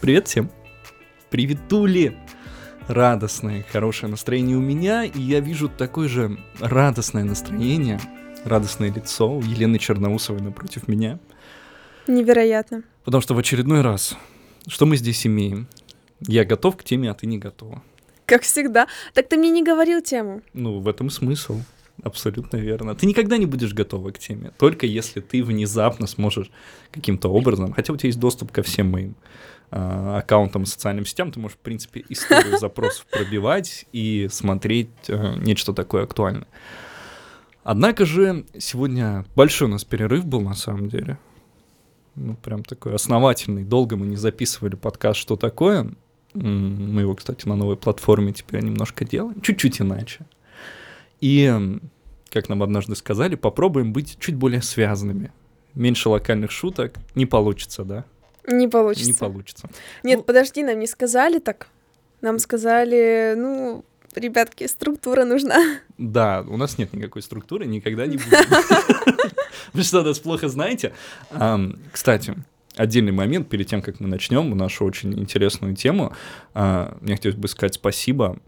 Привет всем! Приветули! Радостное, хорошее настроение у меня, и я вижу такое же радостное настроение, радостное лицо у Елены Черноусовой напротив меня. Невероятно. Потому что в очередной раз, что мы здесь имеем? Я готов к теме, а ты не готова. Как всегда. Так ты мне не говорил тему. Ну, в этом смысл. Абсолютно верно. Ты никогда не будешь готова к теме, только если ты внезапно сможешь каким-то образом, хотя у тебя есть доступ ко всем моим э, аккаунтам, социальным сетям, ты можешь, в принципе, историю запросов пробивать и смотреть э, нечто такое актуальное. Однако же сегодня большой у нас перерыв был на самом деле. Ну, прям такой основательный. Долго мы не записывали подкаст «Что такое?». Мы его, кстати, на новой платформе теперь немножко делаем. Чуть-чуть иначе. И, как нам однажды сказали, попробуем быть чуть более связанными. Меньше локальных шуток не получится, да? Не получится. Не получится. Нет, ну, подожди, нам не сказали так. Нам сказали, ну, ребятки, структура нужна. Да, у нас нет никакой структуры, никогда не будет. Вы что, нас плохо знаете? Кстати, отдельный момент перед тем, как мы начнем нашу очень интересную тему. А, мне хотелось бы сказать спасибо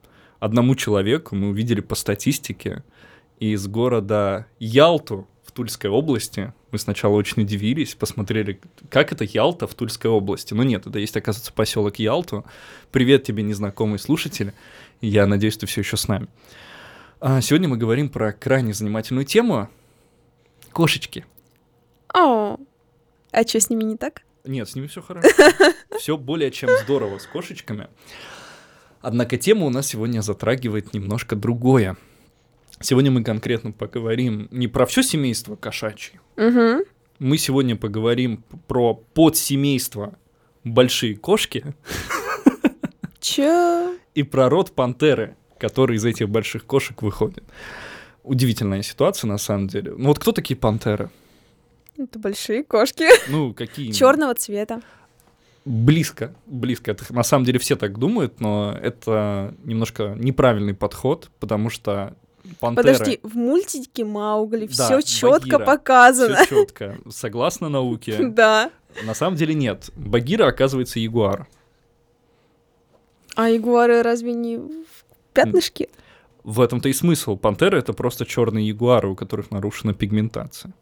одному человеку мы увидели по статистике из города Ялту в Тульской области. Мы сначала очень удивились, посмотрели, как это Ялта в Тульской области. Но нет, это есть, оказывается, поселок Ялту. Привет тебе, незнакомый слушатель. Я надеюсь, ты все еще с нами. А сегодня мы говорим про крайне занимательную тему — кошечки. О, а что с ними не так? Нет, с ними все хорошо. Все более чем здорово с кошечками. Однако тема у нас сегодня затрагивает немножко другое. Сегодня мы конкретно поговорим не про все семейство кошачье. Угу. Мы сегодня поговорим про подсемейство большие кошки. Чё? И про род пантеры, который из этих больших кошек выходит. Удивительная ситуация, на самом деле. Ну вот кто такие пантеры? Это большие кошки. Ну, какие? Черного цвета. Близко, близко. Это, на самом деле все так думают, но это немножко неправильный подход, потому что пантеры... Подожди, в мультике Маугли да, все четко показано. Все четко, согласно науке. Да. На самом деле нет. Багира оказывается ягуар. А ягуары разве не в пятнышке? В этом-то и смысл. Пантеры это просто черные ягуары, у которых нарушена пигментация.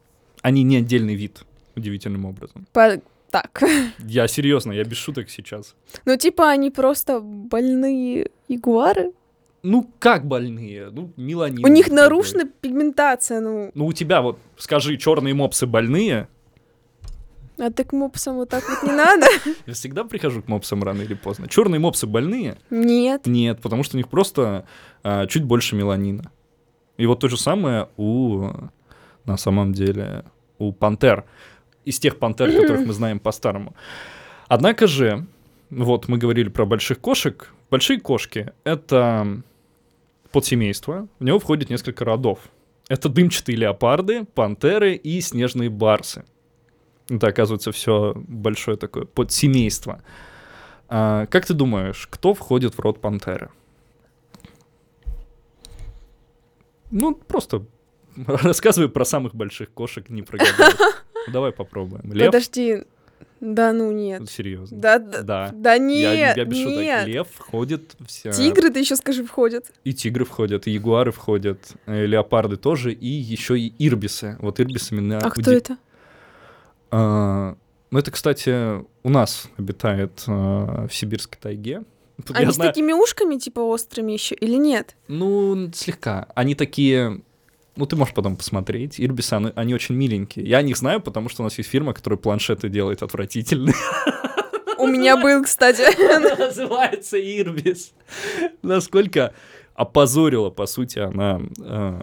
Они не отдельный вид, удивительным образом. По так. Я серьезно, я без шуток сейчас. Ну, типа, они просто больные ягуары? Ну, как больные? Ну, меланин. У них нарушена пигментация, ну. Ну, у тебя вот, скажи, черные мопсы больные? А так мопсам вот так вот не надо. Я всегда прихожу к мопсам рано или поздно. Черные мопсы больные? Нет. Нет, потому что у них просто а, чуть больше меланина. И вот то же самое у, на самом деле, у пантер из тех пантер, которых мы знаем по-старому. Однако же, вот мы говорили про больших кошек. Большие кошки — это подсемейство, в него входит несколько родов. Это дымчатые леопарды, пантеры и снежные барсы. Это, оказывается, все большое такое подсемейство. А, как ты думаешь, кто входит в род пантеры? Ну, просто рассказывай про самых больших кошек, не про Давай попробуем. Лев? Подожди. Да, ну нет. Серьезно. Да, да, да. Да нет, я, я без нет. Шуток. Лев входит вся. Тигры, ты еще скажи, входят. И тигры входят, и ягуары входят, и э, леопарды тоже, и еще и ирбисы. Вот ирбисы меня. А кто это? А, ну это, кстати, у нас обитает а, в сибирской тайге. Тут Они с знаю... такими ушками типа острыми еще или нет? Ну слегка. Они такие ну, ты можешь потом посмотреть. Ирбисы, они, они очень миленькие. Я о них знаю, потому что у нас есть фирма, которая планшеты делает отвратительные. У меня был, кстати. Называется Ирбис. Насколько опозорила, по сути, она... Э...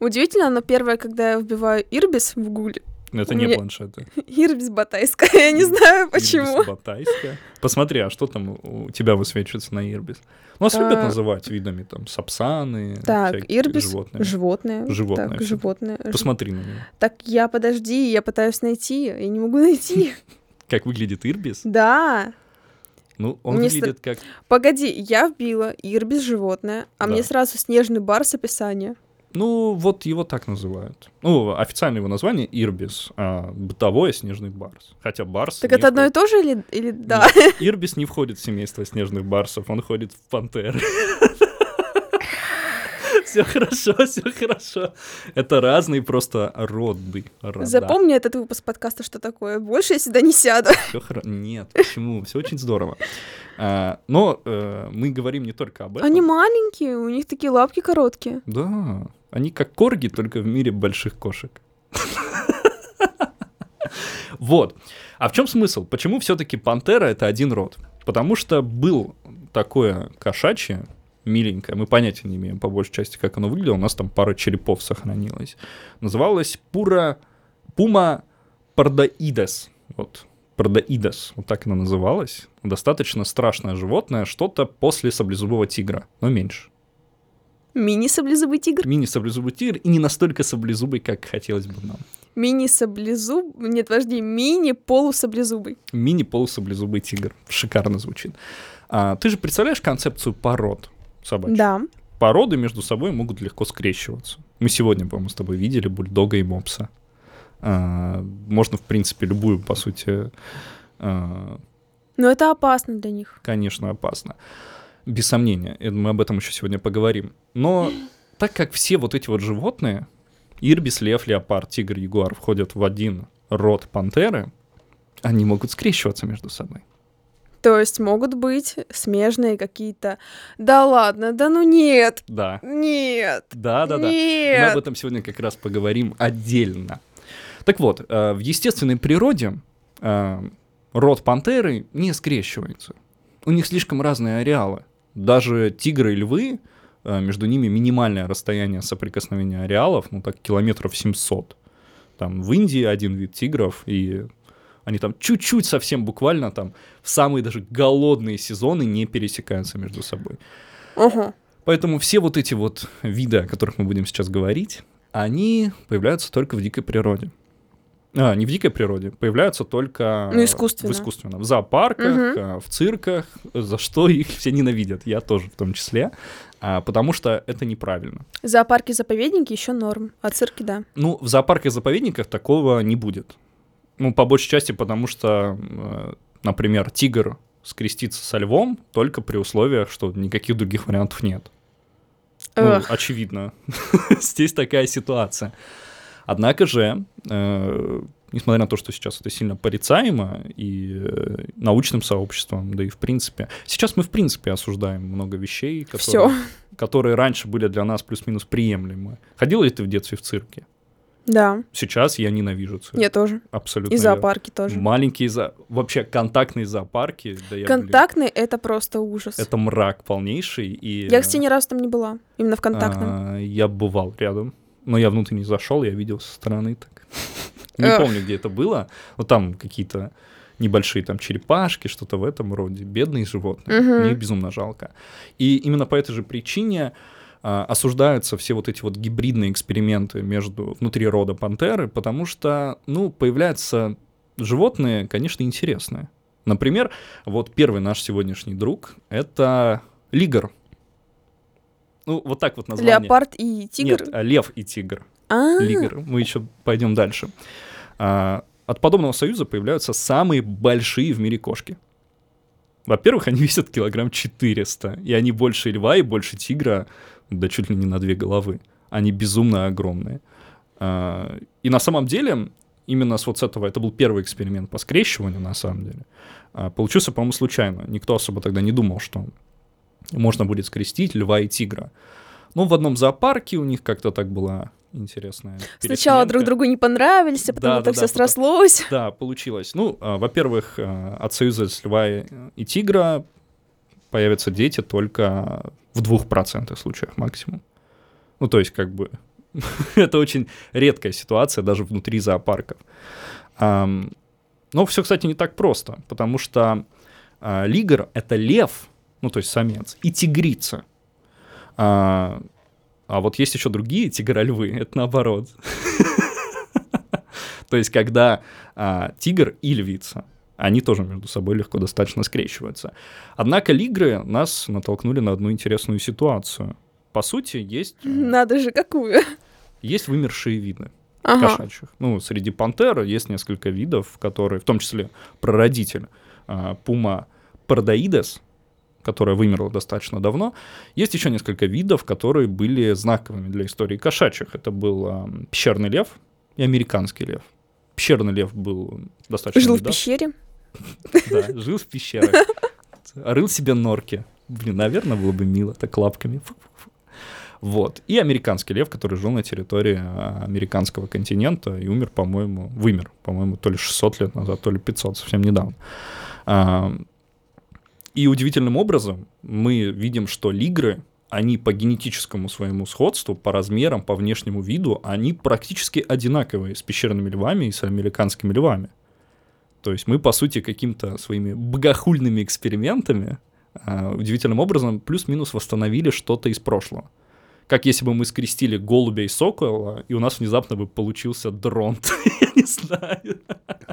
Удивительно, но первое, когда я вбиваю Ирбис в гугле, это не планшеты. Ирбис Батайская, я не знаю почему. Ирбис Батайская. Посмотри, а что там у тебя высвечивается на Ирбис? У нас любят а, называть видами там сапсаны, так, Ирбис, животные. Животные. Животные. Так, животные. Посмотри на него. Так я подожди, я пытаюсь найти, я не могу найти. Как выглядит Ирбис? Да. Ну, он мне выглядит как... Погоди, я вбила Ирбис животное, а да. мне сразу снежный бар с описания. Ну, вот его так называют. Ну, официальное его название Ирбис, а бытовое снежный барс. Хотя барс... Так это одно и то же или, или да? Нет, Ирбис не входит в семейство снежных барсов, он ходит в пантеры. Все хорошо, все хорошо. Это разные просто роды. рода. Запомни этот выпуск подкаста, что такое. Больше я сюда не сяду. Всё хоро- Нет, почему? Все очень здорово. А, Но э, мы говорим не только об этом. Они маленькие, у них такие лапки короткие. Да, они как корги, только в мире больших кошек. Вот. А в чем смысл? Почему все-таки пантера это один род? Потому что был такое кошачье, миленькое, мы понятия не имеем по большей части, как оно выглядело, у нас там пара черепов сохранилась. Называлось Пура Пума Пардаидес. Вот. Пардаидес, вот так она называлась. Достаточно страшное животное, что-то после саблезубого тигра, но меньше. Мини-саблезубый тигр. Мини-саблезубый тигр и не настолько саблезубый, как хотелось бы нам. Мини-саблезуб... Нет, подожди, мини-полусаблезубый. Мини-полусаблезубый тигр. Шикарно звучит. А, ты же представляешь концепцию пород собачьих? Да. Породы между собой могут легко скрещиваться. Мы сегодня, по-моему, с тобой видели бульдога и мопса. А, можно, в принципе, любую, по сути, а, Но это опасно для них. конечно, опасно. Без сомнения, мы об этом еще сегодня поговорим. Но так как все вот эти вот животные, ирбис, лев, леопард, тигр, ягуар, входят в один род пантеры, они могут скрещиваться между собой. То есть могут быть смежные какие-то... Да ладно, да ну нет, Да, нет, да, да, да. Мы нет. об этом сегодня как раз поговорим отдельно. Так вот, э, в естественной природе э, род пантеры не скрещивается. У них слишком разные ареалы. Даже тигры и львы, э, между ними минимальное расстояние соприкосновения ареалов, ну так, километров 700. Там в Индии один вид тигров, и они там чуть-чуть совсем буквально там в самые даже голодные сезоны не пересекаются между собой. Ага. Поэтому все вот эти вот виды, о которых мы будем сейчас говорить, они появляются только в дикой природе. А, не в дикой природе, появляются только Ну, искусственно. в искусственном. В зоопарках, Мгм. а, в цирках, за что их все ненавидят, я тоже в том числе, а, потому что это неправильно. Зоопарки, заповедники еще норм, а цирки да. Ну, в зоопарках и заповедниках такого не будет. Ну, по большей части, потому что, э, например, тигр скрестится со львом только при условиях, что никаких других вариантов нет. Ну, Эх. очевидно. Здесь такая ситуация. Однако же, э, несмотря на то, что сейчас это сильно порицаемо и э, научным сообществом, да и в принципе. Сейчас мы в принципе осуждаем много вещей, которые, Все. которые раньше были для нас плюс-минус приемлемы. Ходила ли ты в детстве в цирке? Да, Сейчас я ненавижу цирк. я тоже. Абсолютно. И верно. зоопарки тоже. Маленькие за... вообще контактные зоопарки. Да я, блин, Контактный — это просто ужас. это мрак полнейший. И, Я, кстати, ни разу там не была. Именно в контактном. А, я бывал рядом, но я внутрь не зашел, я видел со стороны так. Не помню, где это было. Но там какие-то небольшие там черепашки, что-то в этом роде. Бедные животные. Мне их безумно жалко. И именно по этой же причине а, осуждаются все вот эти вот гибридные эксперименты между внутри рода пантеры, потому что, ну, появляются животные, конечно, интересные. Например, вот первый наш сегодняшний друг — это лигр. Ну, вот так вот название. Леопард и тигр. Нет, лев и тигр. А, Лигр. Мы еще пойдем дальше. А, от подобного союза появляются самые большие в мире кошки. Во-первых, они весят килограмм 400, и они больше льва и больше тигра, да чуть ли не на две головы. Они безумно огромные. А, и на самом деле, именно с вот с этого, это был первый эксперимент по скрещиванию, на самом деле. А, получился, по-моему, случайно. Никто особо тогда не думал, что можно будет скрестить льва и тигра. Ну, в одном зоопарке у них как-то так была интересная сначала друг другу не понравились, а потом Да, это да, все да, потом- срослось. Да, получилось. Ну, а, во-первых, а, от союза с льва и, и тигра появятся дети только в двух процентах случаях максимум. Ну, то есть, как бы, это очень редкая ситуация даже внутри зоопарков. Ам, но все, кстати, не так просто, потому что а, лигр — это лев, ну, то есть самец, и тигрица. А, а вот есть еще другие тигрольвы, это наоборот. То есть, когда а, тигр и львица, они тоже между собой легко достаточно скрещиваются. Однако лигры нас натолкнули на одну интересную ситуацию. по сути, есть, э, Надо же, какую? есть вымершие виды Ага. кошачьих. Ну, среди пантер есть несколько видов, которые, в том числе прародитель а, пума парадоидес, которая вымерла достаточно давно. Есть еще несколько видов, которые были знаковыми для истории кошачьих. Это был пещерный лев и американский лев. Пещерный лев был достаточно Жил в недавно. пещере. Да, жил в пещерах. Рыл себе норки. Блин, наверное, было бы мило, так лапками. Вот. И американский лев, который жил на территории а, американского континента и умер, по-моему, вымер, по-моему, то ли 600 лет назад, то ли 500, совсем недавно. И удивительным образом мы видим, что лигры, они по генетическому своему сходству, по размерам, по внешнему виду, они практически одинаковые с пещерными львами и с американскими львами. То есть мы, по сути, каким-то своими богохульными экспериментами а, удивительным образом плюс-минус восстановили что-то из прошлого. Как если бы мы скрестили голубя и сокола, и у нас внезапно бы получился дронт. Я не знаю.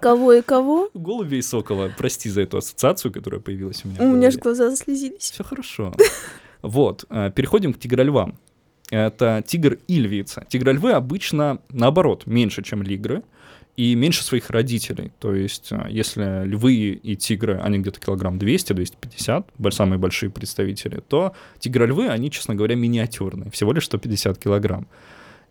Кого и кого? Голубя и сокола. Прости за эту ассоциацию, которая появилась у меня. У меня же глаза заслезились. Все хорошо. Вот, э, переходим к тигрольвам. Это тигр и львица. Тигрольвы обычно, наоборот, меньше, чем лигры, и меньше своих родителей. То есть, э, если львы и тигры, они где-то килограмм 200-250, бо- самые большие представители, то тигрольвы, они, честно говоря, миниатюрные, всего лишь 150 килограмм.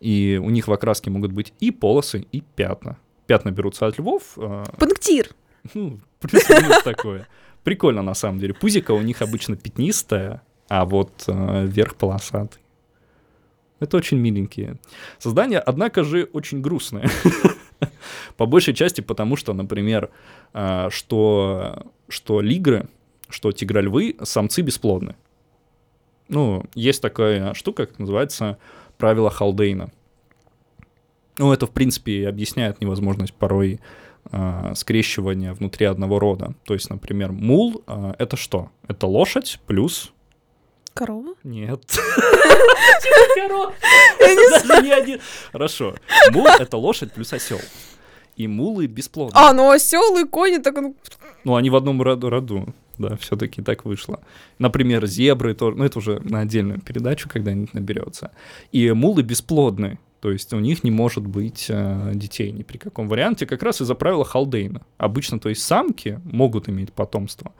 И у них в окраске могут быть и полосы, и пятна. Пятна берутся от львов, э, Пунктир. ну, плюс-минус такое. Прикольно, на самом деле. Пузико у них обычно пятнистое, а вот э, верх полосатый. Это очень миленькие создания, однако же очень грустные. По большей части потому, что, например, э, что, что лигры, что тигрольвы, самцы бесплодны. Ну, есть такая штука, как называется правило Халдейна. Ну, это, в принципе, и объясняет невозможность порой а, скрещивания внутри одного рода. То есть, например, мул а, это что? Это лошадь плюс... Корова? Нет. Один. Хорошо. Мул это лошадь плюс осел. И мулы бесплодны. А, ну осел и кони, так. Ну, они в одном роду, роду. Да, все-таки так вышло. Например, зебры тоже. Ну, это уже на отдельную передачу когда-нибудь наберется. И мулы бесплодны. То есть у них не может быть э, детей ни при каком варианте, как раз из-за правила Халдейна. Обычно, то есть самки могут иметь потомство.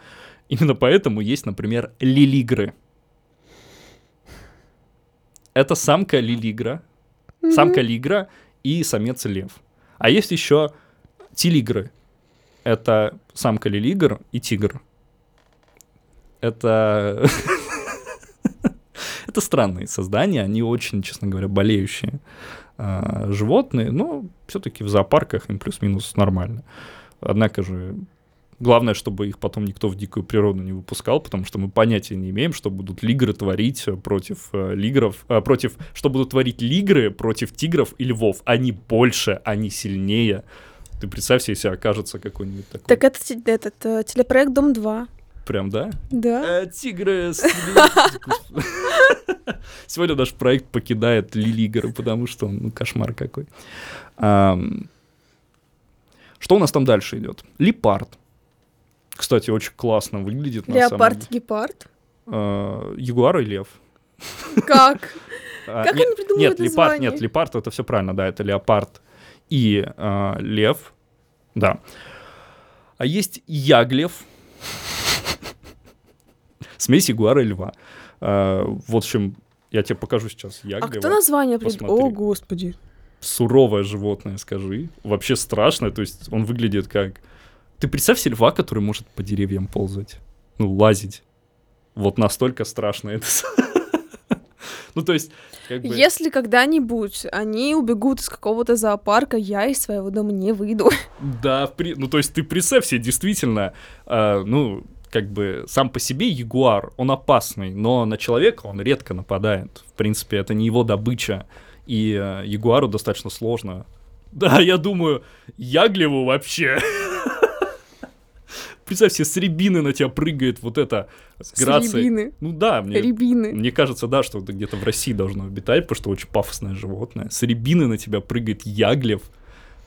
Именно поэтому есть, например, лилигры. Это самка лилигра, самка лигра и самец лев. А есть еще тилигры. Это самка лилигр и тигр. Это... Это странные создания, они очень, честно говоря, болеющие а, животные, но все-таки в зоопарках им плюс-минус нормально. Однако же главное, чтобы их потом никто в дикую природу не выпускал, потому что мы понятия не имеем, что будут лигры творить против э, лигров, э, против, что будут творить лигры против тигров и львов. Они больше, они сильнее. Ты представь себе, если окажется какой-нибудь такой. Так это этот э, телепроект «Дом-2». Прям, да? Да. Э, Тигры Сегодня наш проект покидает Лилигера, потому что он ну, кошмар какой. Что у нас там дальше идет? Лепард. Кстати, очень классно выглядит. на самом Леопард, гепард. Э, Ягуар и лев. Как? А, Как они придумывают Нет, лепард, нет, лепард это все правильно, да, это леопард и а, лев, да. А есть яглев, смесь ягуара и льва. А, в общем, я тебе покажу сейчас А яглева. кто название придумал? О, господи. Суровое животное, скажи. Вообще страшное, то есть он выглядит как... Ты представь себе льва, который может по деревьям ползать, ну, лазить. Вот настолько страшно это. Ну, то есть, как бы... Если когда-нибудь они убегут из какого-то зоопарка, я из своего дома не выйду. Да, при- ну то есть ты представь себе, действительно, э, ну, как бы сам по себе ягуар, он опасный, но на человека он редко нападает. В принципе, это не его добыча, и э, ягуару достаточно сложно. Да, я думаю, Яглеву вообще. Представь себе, с рябины на тебя прыгает вот это с грацией. рябины. Ну да, мне, Рябины. мне кажется, да, что это где-то в России должно обитать, потому что очень пафосное животное. С рябины на тебя прыгает яглев.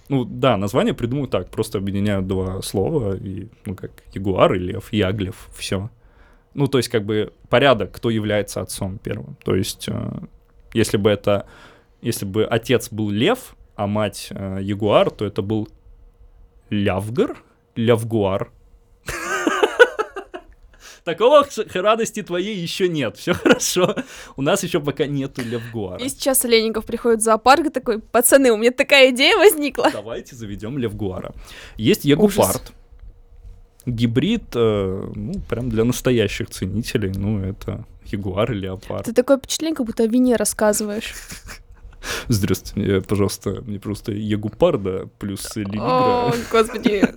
Ну да, название придумают так, просто объединяют два слова, и, ну как ягуар и лев, яглев, все. Ну, то есть, как бы порядок, кто является отцом первым. То есть, э, если бы это, если бы отец был лев, а мать э, ягуар, то это был лявгар, лявгуар. Такого радости твоей еще нет. Все хорошо. У нас еще пока нету левгуара. И сейчас Леников приходит в зоопарк и такой, пацаны, у меня такая идея возникла. Давайте заведем левгуара. Есть ягупард. Гибрид, э, ну, прям для настоящих ценителей. Ну, это ягуар и леопард. Ты такое впечатление, как будто о вине рассказываешь. Здравствуйте, мне, пожалуйста, мне просто ягупарда плюс лилигра. О, господи.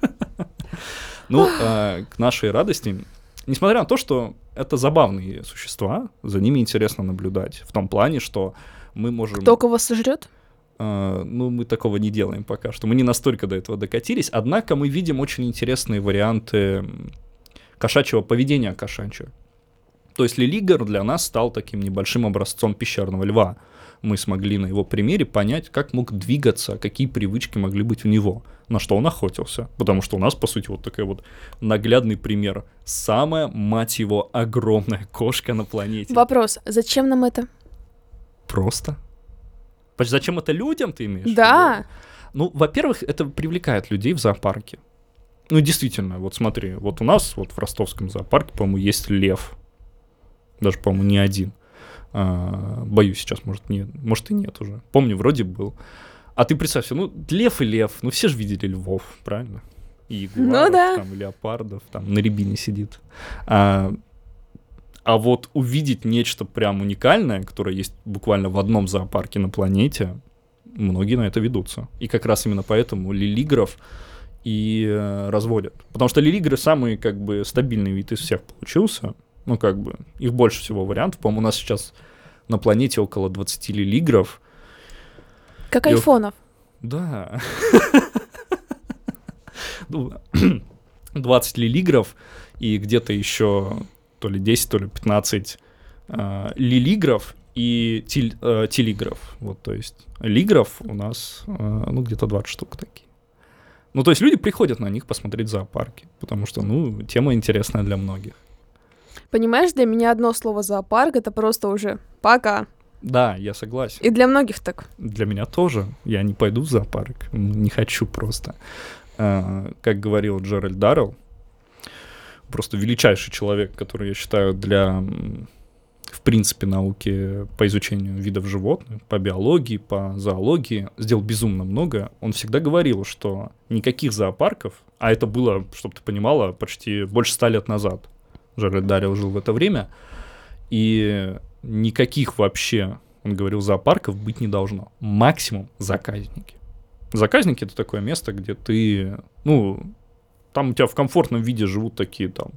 Ну, а, к нашей радости, несмотря на то, что это забавные существа, за ними интересно наблюдать. В том плане, что мы можем... Кто кого сожрет? Uh, ну, мы такого не делаем пока что. Мы не настолько до этого докатились. Однако мы видим очень интересные варианты кошачьего поведения кошачьего. То есть Лилигар для нас стал таким небольшим образцом пещерного льва мы смогли на его примере понять, как мог двигаться, какие привычки могли быть у него, на что он охотился. Потому что у нас, по сути, вот такой вот наглядный пример. Самая, мать его, огромная кошка на планете. Вопрос, зачем нам это? Просто. Зачем это людям, ты имеешь? Да. Ну, во-первых, это привлекает людей в зоопарке. Ну, действительно, вот смотри, вот у нас вот в ростовском зоопарке, по-моему, есть лев. Даже, по-моему, не один. А, боюсь сейчас, может, нет, может и нет уже. Помню, вроде был. А ты представь себе, ну, лев и лев, ну все же видели львов, правильно? И ягуаров, ну, да. там, и леопардов, там, на рябине сидит. А, а вот увидеть нечто прям уникальное, которое есть буквально в одном зоопарке на планете, многие на это ведутся. И как раз именно поэтому лилигров и э, разводят. Потому что лилигры самый, как бы, стабильный вид из всех получился. Ну, как бы, их больше всего вариантов. По-моему, у нас сейчас на планете около 20 лилигров. Как айфонов. Да. Ну, 20 лилигров и где-то еще то ли 10, то ли 15 э, лилигров и тел, э, телигров. Вот, то есть лигров у нас, э, ну, где-то 20 штук такие. Ну, то есть люди приходят на них посмотреть зоопарки, потому что, ну, тема интересная для многих. Понимаешь, для меня одно слово зоопарк это просто уже пока. Да, я согласен. И для многих так. Для меня тоже. Я не пойду в зоопарк. Не хочу просто. А, как говорил Джеральд Даррелл, просто величайший человек, который я считаю для, в принципе, науки по изучению видов животных, по биологии, по зоологии, сделал безумно много. Он всегда говорил, что никаких зоопарков, а это было, чтобы ты понимала, почти больше ста лет назад, Жаред Дарил жил в это время, и никаких вообще, он говорил, зоопарков быть не должно. Максимум заказники. Заказники — это такое место, где ты, ну, там у тебя в комфортном виде живут такие там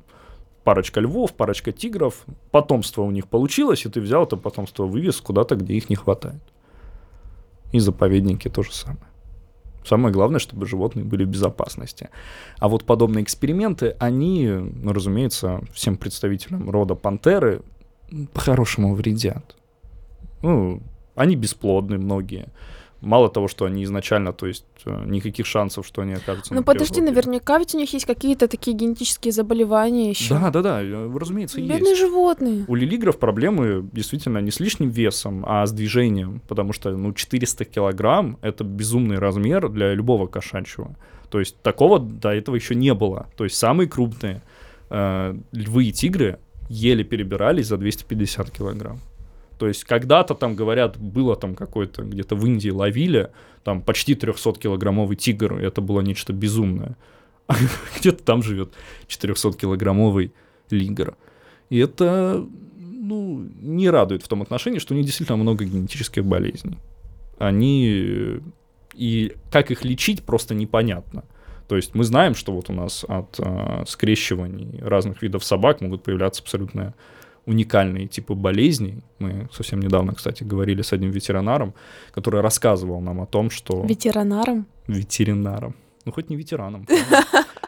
парочка львов, парочка тигров, потомство у них получилось, и ты взял это потомство, вывез куда-то, где их не хватает. И заповедники то же самое. Самое главное, чтобы животные были в безопасности. А вот подобные эксперименты, они, ну, разумеется, всем представителям рода пантеры по-хорошему вредят. Ну, они бесплодны многие мало того, что они изначально, то есть э, никаких шансов, что они окажутся. Ну подожди, природе. наверняка ведь у них есть какие-то такие генетические заболевания еще. Да, да, да, разумеется, Бедные есть. животные. У лилигров проблемы действительно не с лишним весом, а с движением, потому что ну 400 килограмм это безумный размер для любого кошачьего. То есть такого до этого еще не было. То есть самые крупные э, львы и тигры еле перебирались за 250 килограмм. То есть когда-то там, говорят, было там какой-то, где-то в Индии ловили, там почти 300-килограммовый тигр, и это было нечто безумное. А где-то там живет 400-килограммовый лигр. И это, ну, не радует в том отношении, что у них действительно много генетических болезней. Они... И как их лечить, просто непонятно. То есть мы знаем, что вот у нас от э, скрещиваний разных видов собак могут появляться абсолютно уникальные типы болезней. Мы совсем недавно, кстати, говорили с одним ветеринаром, который рассказывал нам о том, что... Ветеринаром? Ветеринаром. Ну, хоть не ветераном.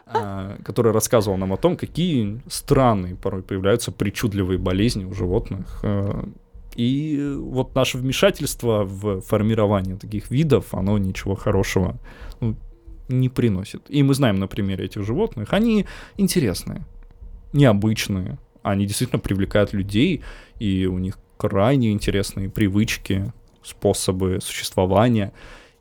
А, который рассказывал нам о том, какие странные порой появляются причудливые болезни у животных. А, и вот наше вмешательство в формирование таких видов, оно ничего хорошего ну, не приносит. И мы знаем на примере этих животных, они интересные, необычные, Они действительно привлекают людей, и у них крайне интересные привычки, способы существования,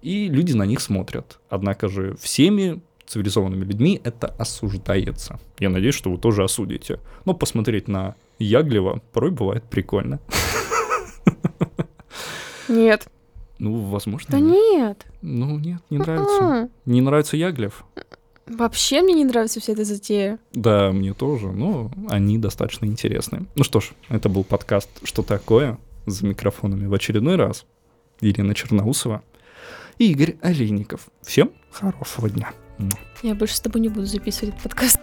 и люди на них смотрят. Однако же всеми цивилизованными людьми это осуждается. Я надеюсь, что вы тоже осудите. Но посмотреть на Яглева порой бывает прикольно. Нет. Ну, возможно. Да нет. Ну, нет, не нравится. Не нравится Яглев? Вообще мне не нравится вся эта затея. Да, мне тоже, но они достаточно интересные. Ну что ж, это был подкаст «Что такое?» за микрофонами в очередной раз. Ирина Черноусова и Игорь Олейников. Всем хорошего дня. Я больше с тобой не буду записывать этот подкаст.